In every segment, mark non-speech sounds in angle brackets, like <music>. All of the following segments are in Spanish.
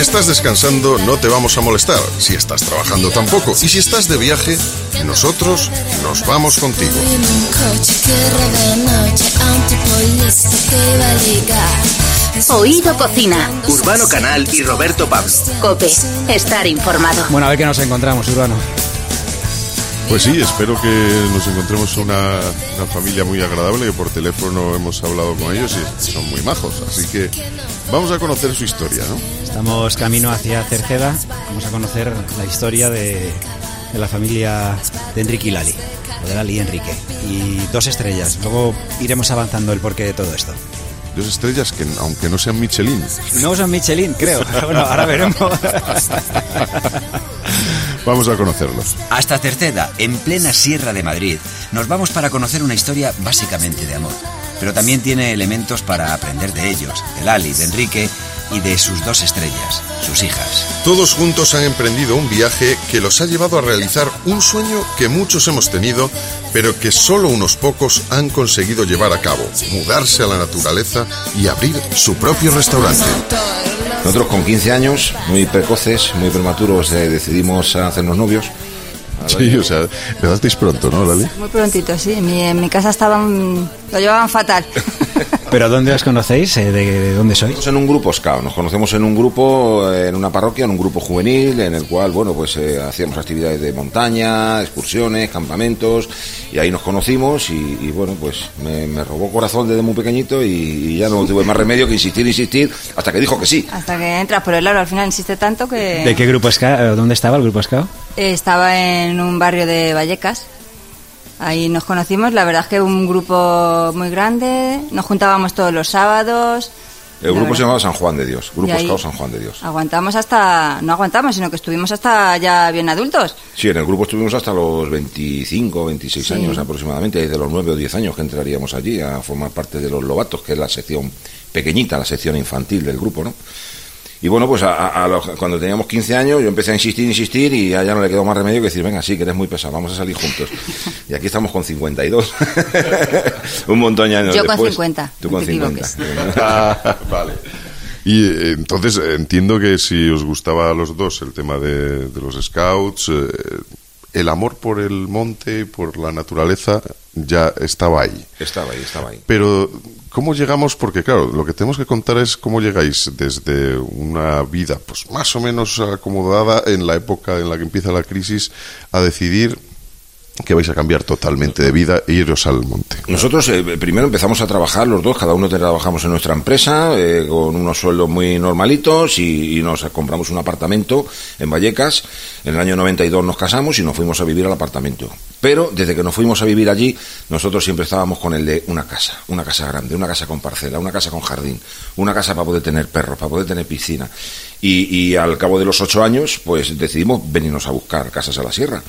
Si estás descansando, no te vamos a molestar. Si estás trabajando, tampoco. Y si estás de viaje, nosotros nos vamos contigo. Oído Cocina. Urbano Canal y Roberto Pablo. Cope. Estar informado. Bueno, a ver qué nos encontramos, Urbano. Pues sí, espero que nos encontremos una, una familia muy agradable, que por teléfono hemos hablado con ellos y son muy majos. Así que vamos a conocer su historia, ¿no? Estamos camino hacia Cerceda. Vamos a conocer la historia de, de la familia de Enrique y Lali. O de Lali y Enrique. Y dos estrellas. Luego iremos avanzando el porqué de todo esto. Dos estrellas que, aunque no sean Michelin, No son Michelin, creo. <laughs> Bueno, ahora veremos. <laughs> vamos a conocerlos. Hasta Cerceda, en plena Sierra de Madrid, nos vamos para conocer una historia básicamente de amor. Pero también tiene elementos para aprender de ellos, de Lali, de Enrique y de sus dos estrellas, sus hijas. Todos juntos han emprendido un viaje que los ha llevado a realizar un sueño que muchos hemos tenido, pero que solo unos pocos han conseguido llevar a cabo, mudarse a la naturaleza y abrir su propio restaurante. Nosotros con 15 años, muy precoces, muy prematuros, eh, decidimos hacernos novios. Sí, o sea, empezasteis pronto, ¿no, Lali? Muy prontito, sí. En mi, en mi casa estaban, lo llevaban fatal. <laughs> ¿Pero dónde os conocéis? Eh, ¿De, de dónde sois? Estamos en un grupo SCAO, nos conocemos en un grupo, eh, en una parroquia, en un grupo juvenil, en el cual, bueno, pues eh, hacíamos actividades de montaña, excursiones, campamentos, y ahí nos conocimos y, y, bueno, pues me, me robó corazón desde muy pequeñito y, y ya no tuve más remedio que insistir, insistir, hasta que dijo que sí. Hasta que entras por el aro, al final insiste tanto que... ¿De qué grupo SCA? ¿Dónde estaba el grupo SCA? Eh, Estaba en un barrio de Vallecas. Ahí nos conocimos, la verdad es que un grupo muy grande, nos juntábamos todos los sábados. El grupo se llamaba San Juan de Dios, Grupo SCAO San Juan de Dios. Aguantamos hasta, no aguantamos, sino que estuvimos hasta ya bien adultos. Sí, en el grupo estuvimos hasta los 25, 26 Sí. años aproximadamente, desde los 9 o 10 años que entraríamos allí a formar parte de los Lobatos, que es la sección pequeñita, la sección infantil del grupo, ¿no? Y bueno, pues a- a- los- cuando teníamos 15 años yo empecé a insistir, insistir y a ella no le quedó más remedio que decir, venga, sí, que eres muy pesado, vamos a salir juntos. Y aquí estamos con 52. <laughs> Un montón de años Yo con después. 50, Tú con te 50. Ah, <laughs> vale. Y eh, entonces eh, entiendo que si os gustaba a los dos el tema de, de los scouts, eh, el amor por el monte y por la naturaleza ya estaba ahí. Estaba ahí, estaba ahí. Pero, ¿cómo llegamos? Porque, claro, lo que tenemos que contar es cómo llegáis desde una vida, pues más o menos acomodada en la época en la que empieza la crisis, a decidir que vais a cambiar totalmente de vida e iros al monte. Nosotros eh, primero empezamos a trabajar los dos, cada uno trabajamos en nuestra empresa eh, con unos sueldos muy normalitos y, y nos compramos un apartamento en Vallecas. En el año 92 nos casamos y nos fuimos a vivir al apartamento. Pero desde que nos fuimos a vivir allí, nosotros siempre estábamos con el de una casa, una casa grande, una casa con parcela, una casa con jardín, una casa para poder tener perros, para poder tener piscina. Y, al cabo de los ocho años, pues decidimos venirnos a buscar casas a la sierra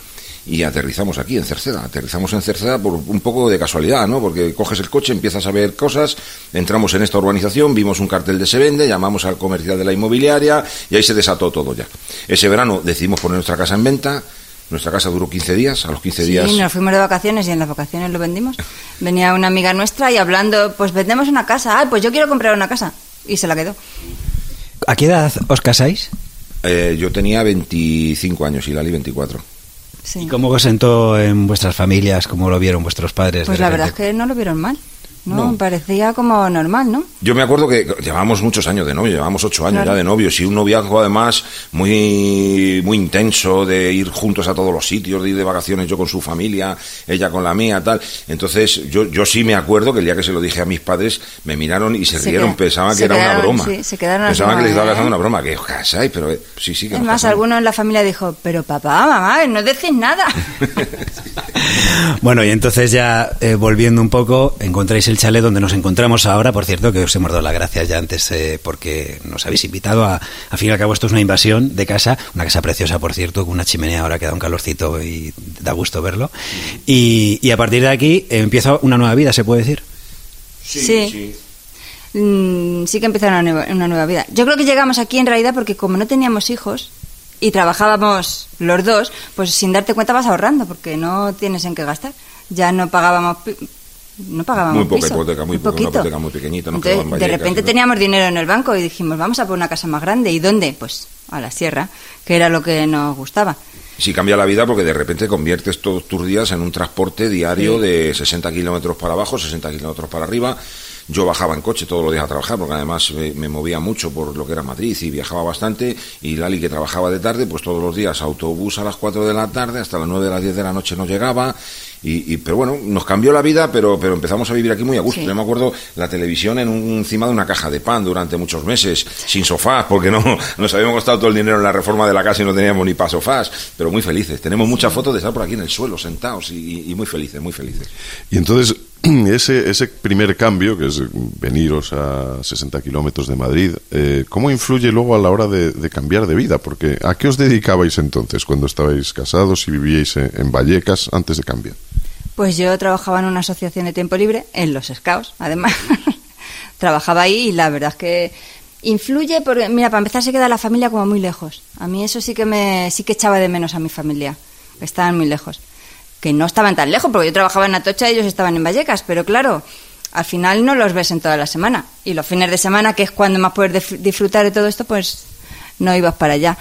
y aterrizamos aquí en Cerceda. Aterrizamos en Cerceda por un poco de casualidad, ¿no? Porque coges el coche, empiezas a ver cosas, entramos en esta urbanización, vimos un cartel de se vende, llamamos al comercial de la inmobiliaria y ahí se desató todo ya. Ese verano decidimos poner nuestra casa en venta. Nuestra casa duró 15 días, a los 15 días Sí, nos fuimos de vacaciones y en las vacaciones lo vendimos. Venía una amiga nuestra y hablando, pues vendemos una casa. Ay, pues yo quiero comprar una casa. Y se la quedó. ¿A qué edad os casáis? eh, yo tenía 25 años y Lali 24. Sí. ¿Y cómo os sentó en vuestras familias? ¿Cómo lo vieron vuestros padres? Pues la verdad es que no lo vieron mal. ¿No? No. Parecía como normal, ¿no? Yo me acuerdo que llevábamos muchos años de novio, llevábamos ocho años Claro. ya de novios y un noviazgo además muy muy intenso de ir juntos a todos los sitios, de ir de vacaciones yo con su familia, ella con la mía, tal. Entonces yo yo sí me acuerdo que el día que se lo dije a mis padres me miraron y se, Se rieron, pensaban que era una quedaron, broma. sí, se quedaron pensaban que les estaba ¿eh? haciendo una broma, que os casáis, pero eh, sí, sí que Es más, alguno en la familia dijo, pero papá, mamá, no decís nada. <laughs> Bueno, y entonces ya eh, volviendo un poco, encontráis el chalet donde nos encontramos ahora, por cierto, que os hemos dado las gracias ya antes eh, porque nos habéis invitado a, a fin y al cabo esto es una invasión de casa, una casa preciosa, por cierto, con una chimenea ahora que da un calorcito y da gusto verlo. Y, y a partir de aquí eh, empieza una nueva vida, se puede decir. Sí. Mm, sí que empezó una nueva, una nueva vida. Yo creo que llegamos aquí en realidad porque como no teníamos hijos y trabajábamos los dos, pues sin darte cuenta vas ahorrando porque no tienes en qué gastar. Ya no pagábamos no pagábamos Muy poca piso, hipoteca, muy poca, hipoteca muy pequeñita, de repente ¿no? teníamos dinero en el banco y dijimos, vamos a por una casa más grande. ¿Y dónde? Pues a la sierra, que era lo que nos gustaba. Sí cambia la vida porque de repente conviertes todos tus días en un transporte diario Sí. de 60 kilómetros para abajo, 60 kilómetros para arriba. Yo bajaba en coche todos los días a trabajar porque además me, me movía mucho por lo que era Madrid y viajaba bastante. Y Lali, que trabajaba de tarde, pues todos los días autobús a las 4 de la tarde, hasta las 9 de las 10 de la noche no llegaba. Y, y- pero bueno, nos cambió la vida, pero, pero empezamos a vivir aquí muy a gusto. Sí. Yo me acuerdo la televisión en un- encima de una caja de pan durante muchos meses, sin sofás, porque no nos habíamos gastado todo el dinero en la reforma de la casa y no teníamos ni para sofás, pero muy felices. Tenemos muchas fotos de estar por aquí en el suelo, sentados y, y muy felices, muy felices. Y entonces, <clears throat> ese, ese primer cambio, que es veniros a 60 kilómetros de Madrid, eh, ¿cómo influye luego a la hora de, de cambiar de vida? Porque ¿a qué os dedicabais entonces cuando estabais casados y vivíais en, en Vallecas antes de cambiar? Pues yo trabajaba en una asociación de tiempo libre, en los Scouts, además. <laughs> trabajaba ahí y la verdad es que influye porque, mira, para empezar se queda la familia como muy lejos. A mí eso sí que me sí que echaba de menos a mi familia, que estaban muy lejos. Que no estaban tan lejos, porque yo trabajaba en Atocha y ellos estaban en Vallecas, pero claro, al final no los ves en toda la semana. Y los fines de semana, que es cuando más puedes disfrutar de todo esto, pues no ibas para allá.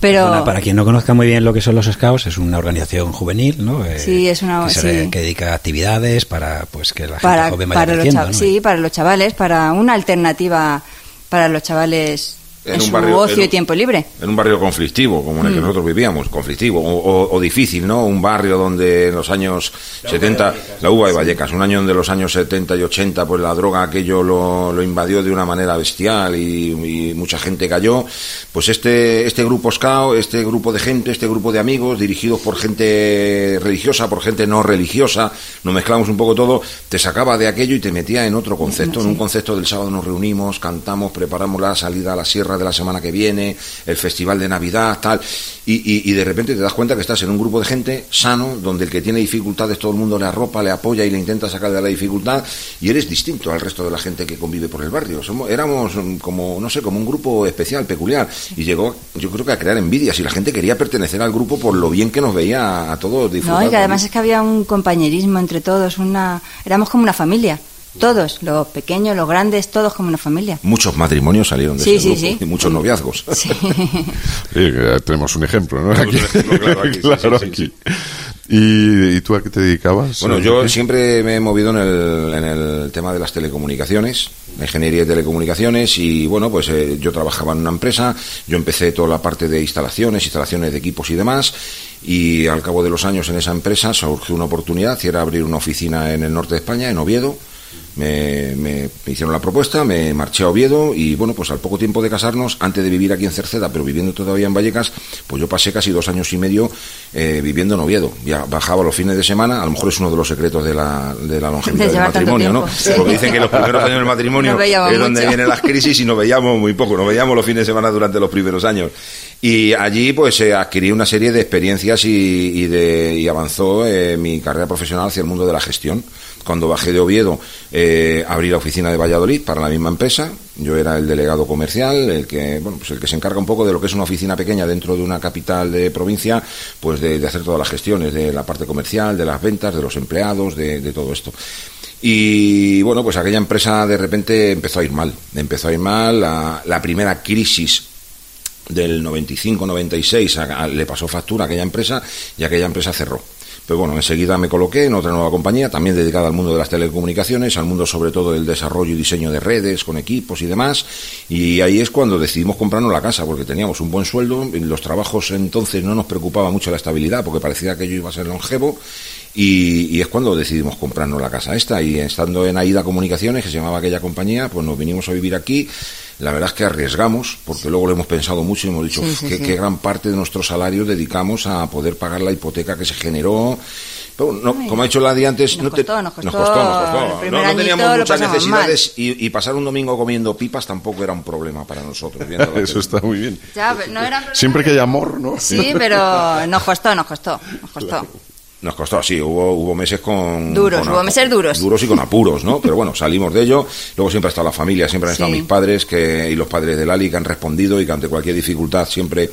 Pero Bueno, para quien no conozca muy bien lo que son los Scouts, es una organización juvenil, ¿no? Eh, Sí, es una- que, se- sí. que dedica a actividades para pues que la gente para, joven vaya para los creciendo, chav- ¿no? sí, para los chavales, para una alternativa para los chavales en, En un su barrio- ocio en y tiempo libre. En un barrio conflictivo, como en Mm. el que nosotros vivíamos, conflictivo, o, o- o difícil, ¿no? Un barrio donde en los años 70, la uva de Vallecas, un año de los años 70 y 80, pues la droga aquello lo, lo invadió de una manera bestial y, y mucha gente cayó. Pues este, este grupo SCAO, este grupo de gente, este grupo de amigos, dirigidos por gente religiosa, por gente no religiosa, nos mezclamos un poco todo, te sacaba de aquello y te metía en otro concepto, en un concepto del sábado nos reunimos, cantamos, preparamos la salida a la sierra de la semana que viene, el festival de Navidad, tal, y, y- y de repente te das cuenta que estás en un grupo de gente sano, donde el que tiene dificultades todo el mundo le arropa, le apoya y le intenta sacar de la dificultad, y eres distinto al resto de la gente que convive por el barrio. Somos, éramos mm, como, no sé, como un grupo especial, peculiar, y llegó, yo creo que a crear envidias, y la gente quería pertenecer al grupo por lo bien que nos veía a, todos disfrutar. No, y que además es que había un compañerismo entre todos, una éramos como una familia, todos, los pequeños, los grandes, todos como una familia. Muchos matrimonios salieron de Sí, ese sí, grupo, sí. y muchos noviazgos. <laughs> Sí. <laughs> Sí, que tenemos un ejemplo, ¿no? Tenemos un ejemplo, claro, aquí, sí, Claro, sí, sí, aquí. ¿Y, y tú a qué te dedicabas? Bueno, yo Enrique? siempre me he movido en el, en el tema de las telecomunicaciones, la ingeniería de telecomunicaciones y bueno, pues eh, yo trabajaba en una empresa, yo empecé toda la parte de instalaciones, instalaciones de equipos y demás y al cabo de los años en esa empresa surgió una oportunidad y era abrir una oficina en el norte de España, en Oviedo. Me, me- me hicieron la propuesta, me marché a Oviedo y bueno, pues al poco tiempo de casarnos, antes de vivir aquí en Cerceda, pero viviendo todavía en Vallecas, pues yo pasé casi dos años y medio eh, viviendo en Oviedo. Ya bajaba los fines de semana, a lo mejor es uno de los secretos de la, de la longevidad <laughs> De del matrimonio, ¿no? sí. Porque dicen que los primeros años del matrimonio <laughs> No es donde mucho. vienen las crisis y nos veíamos muy poco, nos veíamos los fines de semana durante los primeros años. Y allí pues eh, adquirí una serie de experiencias y, y de, y avanzó eh, mi carrera profesional hacia el mundo de la gestión. Cuando bajé de Oviedo, eh, abrí la oficina de Valladolid para la misma empresa. Yo era el delegado comercial, el que, bueno, pues el que se encarga un poco de lo que es una oficina pequeña dentro de una capital de provincia, pues de, de hacer todas las gestiones, de la parte comercial, de las ventas, de los empleados, de, de todo esto. Y bueno, pues aquella empresa de repente empezó a ir mal. Empezó a ir mal. La, la primera crisis del 95-96 a- a- le pasó factura a aquella empresa y aquella empresa cerró. Pero bueno, enseguida me coloqué en otra nueva compañía, también dedicada al mundo de las telecomunicaciones, al mundo sobre todo del desarrollo y diseño de redes, con equipos y demás. Y ahí es cuando decidimos comprarnos la casa, porque teníamos un buen sueldo, los trabajos entonces no nos preocupaba mucho la estabilidad, porque parecía que yo iba a ser longevo. Y, y es cuando decidimos comprarnos la casa esta. Y estando en Aida Comunicaciones, que se llamaba aquella compañía, pues nos vinimos a vivir aquí. La verdad es que arriesgamos, porque luego lo hemos pensado mucho y hemos dicho Sí, sí, que, sí. que gran parte de nuestro salario dedicamos a poder pagar la hipoteca que se generó. Pero no, Ay, como ha dicho la de antes, nos no te- costó, nos costó. nos costó, nos costó. No, teníamos muchas necesidades y, y pasar un domingo comiendo pipas tampoco era un problema para nosotros. <laughs> Eso está muy bien. Ya, pero no era Siempre que hay amor, ¿no? Sí, pero nos costó, nos costó, nos costó. Nos costó, sí, hubo, hubo meses con... Duros, con hubo meses duros. Duros y con apuros, ¿no? Pero bueno, salimos de ello. Luego siempre ha estado la familia, siempre han estado Sí. mis padres que, y los padres de Lali que han respondido y que ante cualquier dificultad siempre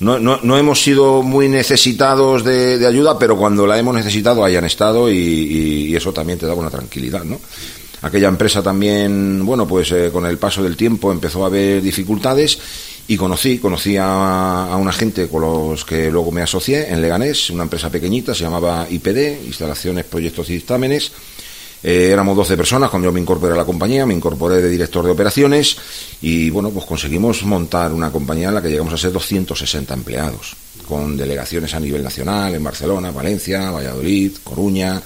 no, no, no hemos sido muy necesitados de, de ayuda, pero cuando la hemos necesitado hayan estado y, y- y eso también te da una tranquilidad, ¿no? Aquella empresa también, bueno, pues eh, con el paso del tiempo empezó a haber dificultades y conocí, conocí a, a una gente con los que luego me asocié en Leganés, una empresa pequeñita, se llamaba IPD, Instalaciones, Proyectos y Dictámenes. Eh, éramos 12 personas cuando yo me incorporé a la compañía, me incorporé de director de operaciones y bueno, pues conseguimos montar una compañía en la que llegamos a ser 260 empleados, con delegaciones a nivel nacional en Barcelona, Valencia, Valladolid, Coruña.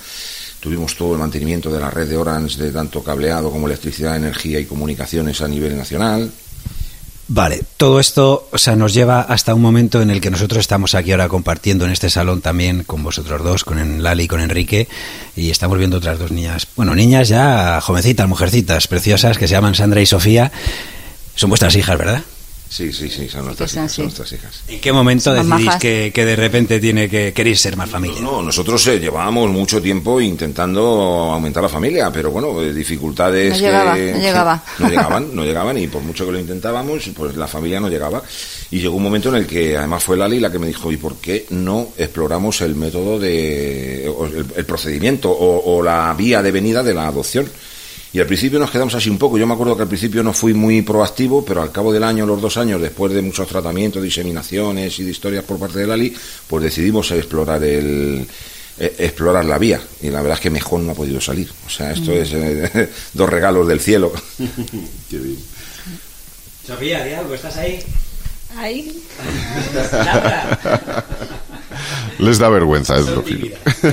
Tuvimos todo el mantenimiento de la red de Orange de tanto cableado como electricidad, energía y comunicaciones a nivel nacional. Vale, todo esto, nos lleva hasta un momento en el que nosotros estamos aquí ahora compartiendo en este salón también con vosotros dos, con Lali y con Enrique, y estamos viendo otras dos niñas, bueno, niñas ya jovencitas, mujercitas, preciosas, que se llaman Sandra y Sofía. Son vuestras hijas, ¿verdad? Sí, sí, sí, son nuestras, hijas, son nuestras hijas. ¿En qué momento decidís que, que de repente tiene que queréis ser más familia? No, nosotros eh, llevábamos mucho tiempo intentando aumentar la familia, pero bueno, eh, dificultades No llegaba, que- no llegaba. <laughs> no llegaban, no llegaban y por mucho que lo intentábamos, pues la familia no llegaba. Y llegó un momento en el que además fue Lali la que me dijo, ¿y por qué no exploramos el método de, o el, el procedimiento o, o la vía de venida de la adopción? Y al principio nos quedamos así un poco. Yo me acuerdo que al principio no fui muy proactivo, pero al cabo del año, los dos años, después de muchos tratamientos, diseminaciones y de historias por parte de Lali, pues decidimos explorar el eh, explorar la vía. Y la verdad es que mejor no ha podido salir. O sea, esto es eh, <laughs> dos regalos del cielo. <laughs> Sofía, di algo, ¿estás ahí? Ahí. <laughs> Les da vergüenza, es lógico.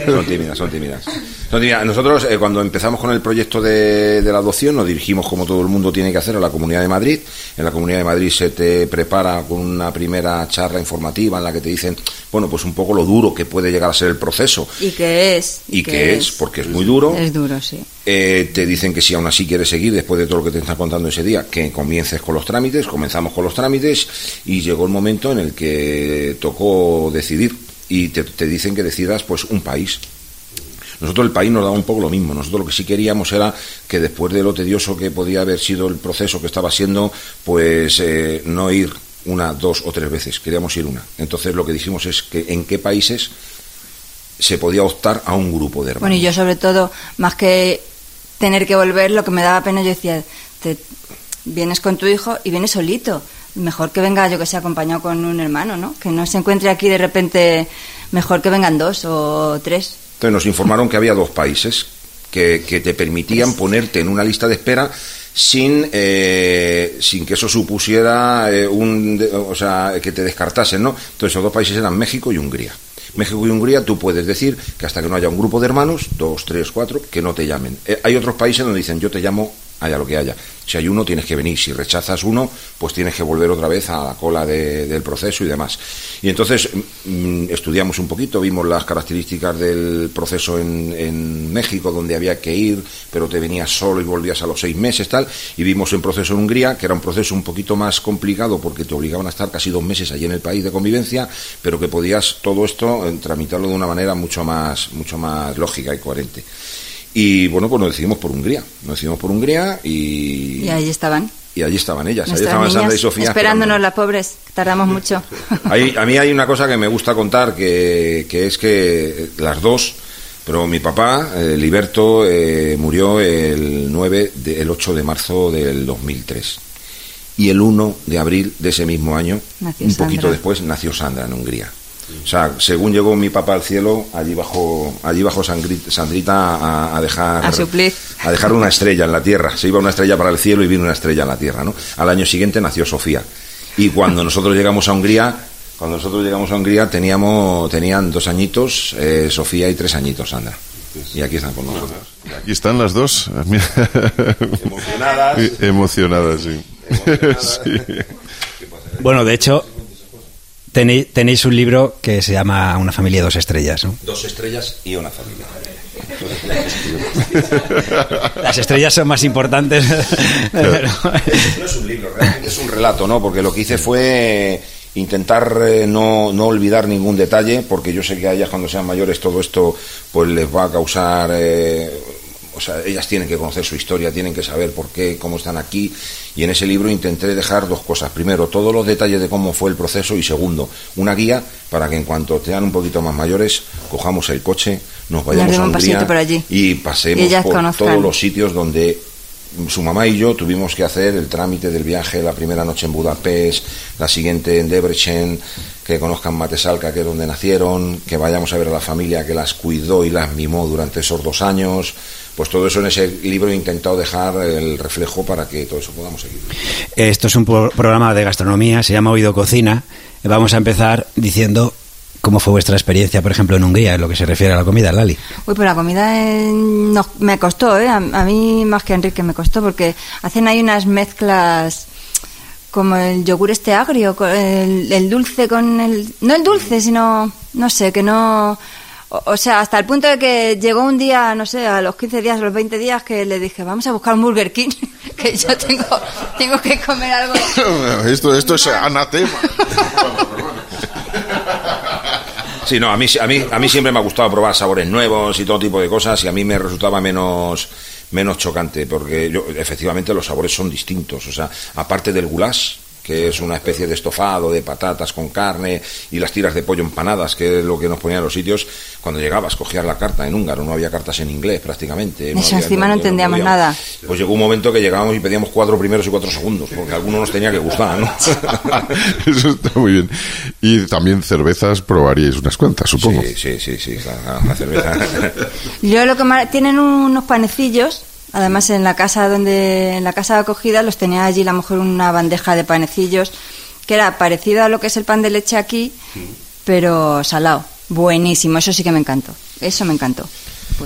Son tímidas, son tímidas. Son tímidas. Nosotros, eh, cuando empezamos con el proyecto de, de la adopción, nos dirigimos, como todo el mundo tiene que hacer, a la Comunidad de Madrid. En la Comunidad de Madrid se te prepara con una primera charla informativa en la que te dicen, bueno, pues un poco lo duro que puede llegar a ser el proceso. ¿Y qué es? ¿Y qué es? Porque es muy duro. Es duro, sí. Eh, te dicen que si aún así quieres seguir después de todo lo que te están contando ese día, que comiences con los trámites, comenzamos con los trámites y llegó el momento en el que tocó decidir y te, te dicen que decidas pues un país. Nosotros el país nos daba un poco lo mismo. Nosotros lo que sí queríamos era que después de lo tedioso que podía haber sido el proceso que estaba siendo, pues eh, no ir una, dos o tres veces. Queríamos ir una. Entonces lo que dijimos es que en qué países se podía optar a un grupo de hermanos. Bueno, y yo sobre todo, más que tener que volver, lo que me daba pena, yo decía, te vienes con tu hijo y vienes solito. Mejor que venga, yo que sé, acompañado con un hermano, ¿no? Que no se encuentre aquí de repente, mejor que vengan dos o tres. Entonces nos informaron que había dos países que, que te permitían ponerte en una lista de espera sin, eh, sin que eso supusiera eh, un, o sea, que te descartasen, ¿no? Entonces esos dos países eran México y Hungría. México y Hungría tú puedes decir que hasta que no haya un grupo de hermanos, dos, tres, cuatro, que no te llamen. Eh, hay otros países donde dicen yo te llamo haya lo que haya. Si hay uno, tienes que venir. Si rechazas uno, pues tienes que volver otra vez a la cola de- del proceso y demás. Y entonces mm, estudiamos un poquito, vimos las características del proceso en, en México, donde había que ir, pero te venías solo y volvías a los seis meses, tal. Y vimos un proceso en Hungría, que era un proceso un poquito más complicado porque te obligaban a estar casi dos meses allí en el país de convivencia, pero que podías todo esto eh, tramitarlo de una manera mucho más, mucho más lógica y coherente. Y bueno, pues nos decidimos por Hungría. Nos decidimos por Hungría y, Y ahí estaban. y allí estaban ellas. Allí estaban Sandra y Sofía. esperándonos esperando. las pobres, tardamos mucho. <laughs> Hay- a mí hay una cosa que me gusta contar, que, que es que las dos, pero mi papá, eh, Liberto, eh, murió el, 9 de- el 8 de marzo del 2003. Y el 1 de abril de ese mismo año, Nació un poquito después, nació Sandra en Hungría. O sea, según llegó mi papá al cielo, allí bajó, allí bajó Sandrita a, a dejar A suplir. a dejar una estrella en la tierra. Se iba una estrella para el cielo y vino una estrella en la tierra, ¿no? Al año siguiente nació Sofía. Y cuando nosotros llegamos a Hungría, cuando nosotros llegamos a Hungría teníamos, tenían dos añitos eh, Sofía y tres añitos Sandra. Y aquí están con nosotros. Aquí están las dos. Mira. <laughs> Emocionadas. Emocionadas, sí. <laughs> Sí. Bueno, de hecho, tenéis, tenéis un libro que se llama Una familia dos estrellas, ¿no? Dos estrellas y una familia. Las estrellas son más importantes. <laughs> pero- No es un libro, realmente es un relato, ¿no? Porque lo que hice fue intentar eh, no, no olvidar ningún detalle, porque yo sé que a ellas cuando sean mayores todo esto pues les va a causar eh, o sea, ellas tienen que conocer su historia, tienen que saber por qué, cómo están aquí. Y en ese libro intenté dejar dos cosas. Primero, todos los detalles de cómo fue el proceso y segundo, una guía para que en cuanto sean un poquito más mayores, cojamos el coche, nos vayamos a Hungría por allí. y pasemos por todos los sitios donde su mamá y yo tuvimos que hacer el trámite del viaje, la primera noche en Budapest, la siguiente en Debrecen, que conozcan Matesalca, que es donde nacieron, que vayamos a ver a la familia que las cuidó y las mimó durante esos dos años. Pues todo eso en ese libro he intentado dejar el reflejo para que todo eso podamos seguir. Esto es un programa de gastronomía, se llama Oído Cocina. Vamos a empezar diciendo ¿Cómo fue vuestra experiencia, por ejemplo, en Hungría, en lo que se refiere a la comida, Lali? Uy, pues la comida eh, me costó, ¿eh? A, mí más que a Enrique me costó, porque hacen ahí unas mezclas como el yogur este agrio, el, el dulce con el... No el dulce, sino, no sé, que no... O, sea, hasta el punto de que llegó un día, no sé, a los 15 días, a los 20 días, que le dije, vamos a buscar un Burger King, <laughs> que yo tengo, tengo que comer algo. <laughs> esto, esto es anatema. <laughs> Sí, no, a mí, a, mí, a mí siempre me ha gustado probar sabores nuevos y todo tipo de cosas y a mí me resultaba menos, menos chocante porque yo, efectivamente los sabores son distintos. O sea, aparte del goulash, que es una especie de estofado de patatas con carne y las tiras de pollo empanadas, que es lo que nos ponían en los sitios. Cuando llegabas, cogías la carta en húngaro, no había cartas en inglés prácticamente. Eso encima no, entendíamos nada. Pues llegó un momento que llegábamos y pedíamos cuatro primeros y cuatro segundos, porque a algunos nos tenía que gustar, ¿no? <laughs> Eso está muy bien. Y también cervezas probaríais unas cuantas, supongo. Sí, sí, sí, sí, la, cerveza. Yo lo que más... Tienen unos panecillos Además, en la casa donde, en la casa de acogida, los tenía allí a lo mejor una bandeja de panecillos que era parecido a lo que es el pan de leche aquí, pero salado. Buenísimo, eso sí que me encantó. Eso me encantó.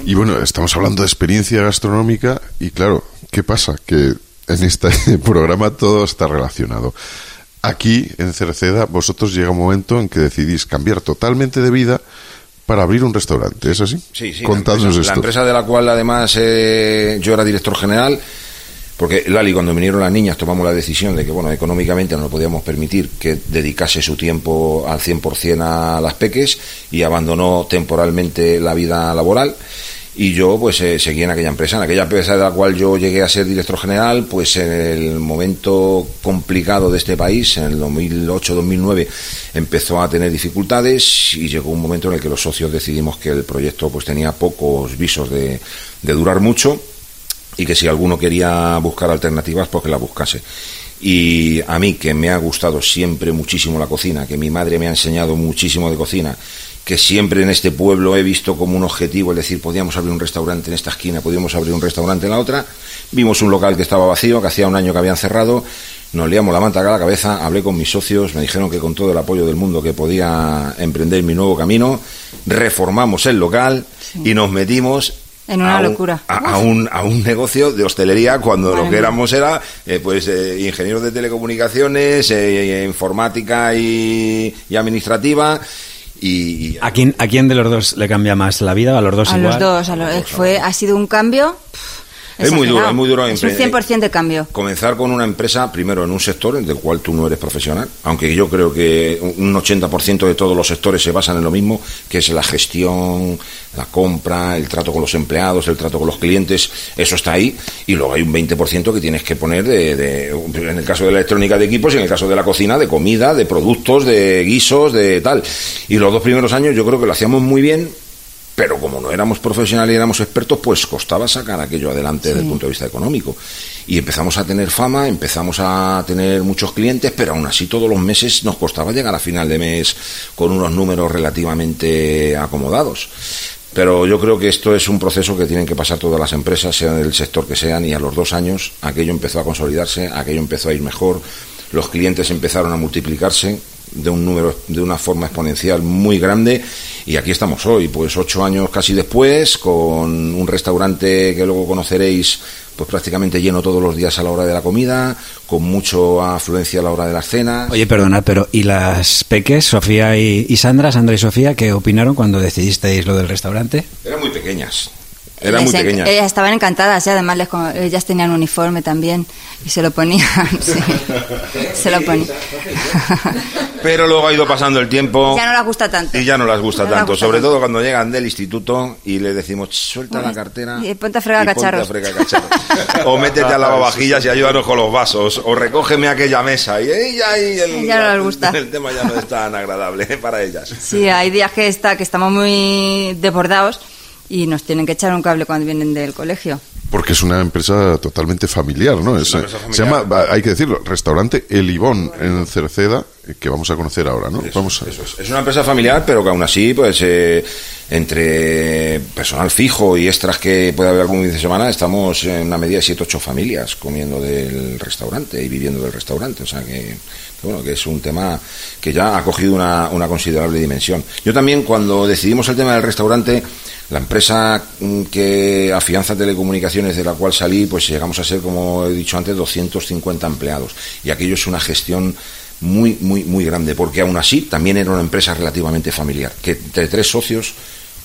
Y bueno, estamos hablando de experiencia gastronómica y claro, ¿qué pasa? Que en este <laughs> programa todo está relacionado. Aquí, en Cerceda, vosotros llega un momento en que decidís cambiar totalmente de vida para abrir un restaurante, ¿es así? Sí, sí. Contadnos la empresa, esto. La empresa de la cual además eh, yo era director general, porque Lali, cuando vinieron las niñas, tomamos la decisión de que, bueno, económicamente no podíamos permitir que dedicase su tiempo al 100% a las peques y abandonó temporalmente la vida laboral y yo pues eh, seguí en aquella empresa, en aquella empresa de la cual yo llegué a ser director general, pues en el momento complicado de este país, en el 2008-2009, empezó a tener dificultades y llegó un momento en el que los socios decidimos que el proyecto pues tenía pocos visos de, de durar mucho y que si alguno quería buscar alternativas, pues que la buscase. Y a mí, que me ha gustado siempre muchísimo la cocina, que mi madre me ha enseñado muchísimo de cocina, que siempre en este pueblo he visto como un objetivo, es decir, podíamos abrir un restaurante en esta esquina, podíamos abrir un restaurante en la otra. Vimos un local que estaba vacío, que hacía un año que habían cerrado, nos liamos la manta a la cabeza, hablé con mis socios, me dijeron que con todo el apoyo del mundo que podía emprender mi nuevo camino, reformamos el local y nos metimos en una locura. a, un, a un negocio de hostelería cuando lo que éramos era eh, pues eh, ingenieros de telecomunicaciones, eh, informática y, y administrativa y, ¿A, quién, ¿A quién de los dos le cambia más la vida? ¿A los dos a igual? Los dos, a los dos. Fue, ha sido un cambio... Es muy duro, es muy duro. Es un 100% de cambio. Comenzar con una empresa, primero en un sector en el cual tú no eres profesional, aunque yo creo que un 80% de todos los sectores se basan en lo mismo, que es la gestión, la compra, el trato con los empleados, el trato con los clientes, eso está ahí, y luego hay un 20% que tienes que poner de, en el caso de la electrónica de equipos y en el caso de la cocina, de comida, de productos, de guisos, de tal. Y los dos primeros años yo creo que lo hacíamos muy bien, pero como no éramos profesionales y éramos expertos, pues costaba sacar aquello adelante desde el punto de vista económico. Y empezamos a tener fama, empezamos a tener muchos clientes, pero aún así todos los meses nos costaba llegar a final de mes con unos números relativamente acomodados. Pero yo creo que esto es un proceso que tienen que pasar todas las empresas, sean del sector que sean, y a los dos años aquello empezó a consolidarse, aquello empezó a ir mejor, los clientes empezaron a multiplicarse, de un número de una forma exponencial muy grande. Y aquí estamos hoy pues ocho años casi después con un restaurante que luego conoceréis pues prácticamente lleno todos los días a la hora de la comida con mucho afluencia a la hora de la cena oye perdona pero y las peques Sofía y, Sandra Sandra y Sofía qué opinaron cuando decidisteis lo del restaurante eran muy pequeñas Era muy Les en- pequeña. Ellas estaban encantadas, y además les ellas tenían uniforme también y se lo ponían. <laughs> sí. se lo ponían. <laughs> Pero luego ha ido pasando el tiempo. ya no les gusta tanto. Y ya no las gusta No tanto, gusta sobre tanto. todo cuando llegan del instituto y le decimos, suelta la cartera y ponte a fregar cacharros". a fregar cacharros. <laughs> o métete a lavavajillas y ayúdanos con los vasos, o recógeme aquella mesa. Y ella y el, Ya no les gusta. el tema ya no es tan agradable para ellas. Sí, hay días que está que estamos muy desbordados y nos tienen que echar un cable cuando vienen del colegio. Porque es una empresa totalmente familiar, ¿no? Es, empresa eh, Se familiar. llama, hay que decirlo, restaurante El Ibón en Cerceda, eh, que vamos a conocer ahora, ¿no? vamos a, Eso es. Es una empresa familiar, pero que aún así, pues eh, entre personal fijo y extras que puede haber algún fin de semana, estamos en una medida de 7-8 familias comiendo del restaurante y viviendo del restaurante. O sea que, que bueno, que es un tema que ya ha cogido una, una considerable dimensión. Yo también, cuando decidimos el tema del restaurante, la empresa mm, que afianza telecomunicaciones de la cual salí, pues llegamos a ser, como he dicho antes, 250 empleados. Y aquello es una gestión muy, muy, muy grande, porque aún así también era una empresa relativamente familiar, que entre tres socios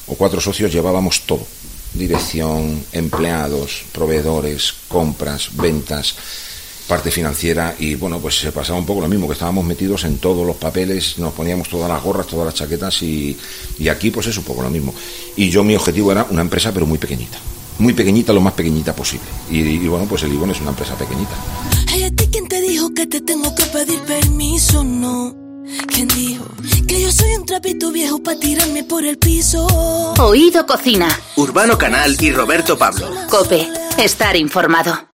o cuatro socios llevábamos todo. Dirección, empleados, proveedores, compras, ventas, parte financiera y bueno, pues se pasaba un poco lo mismo, que estábamos metidos en todos los papeles, nos poníamos todas las gorras, todas las chaquetas y, y aquí pues es un poco lo mismo. Y yo mi objetivo era una empresa pero muy pequeñita, muy pequeñita, lo más pequeñita posible. Y, y bueno, pues el Ibon es una empresa pequeñita. Ay, ¿a ti quién te dijo que te tengo que pedir permiso? No. ¿Quién dijo que yo soy un trapito viejo para tirarme por el piso? Oído Cocina. Urbano Canal y Roberto Pablo. Cope. Estar informado.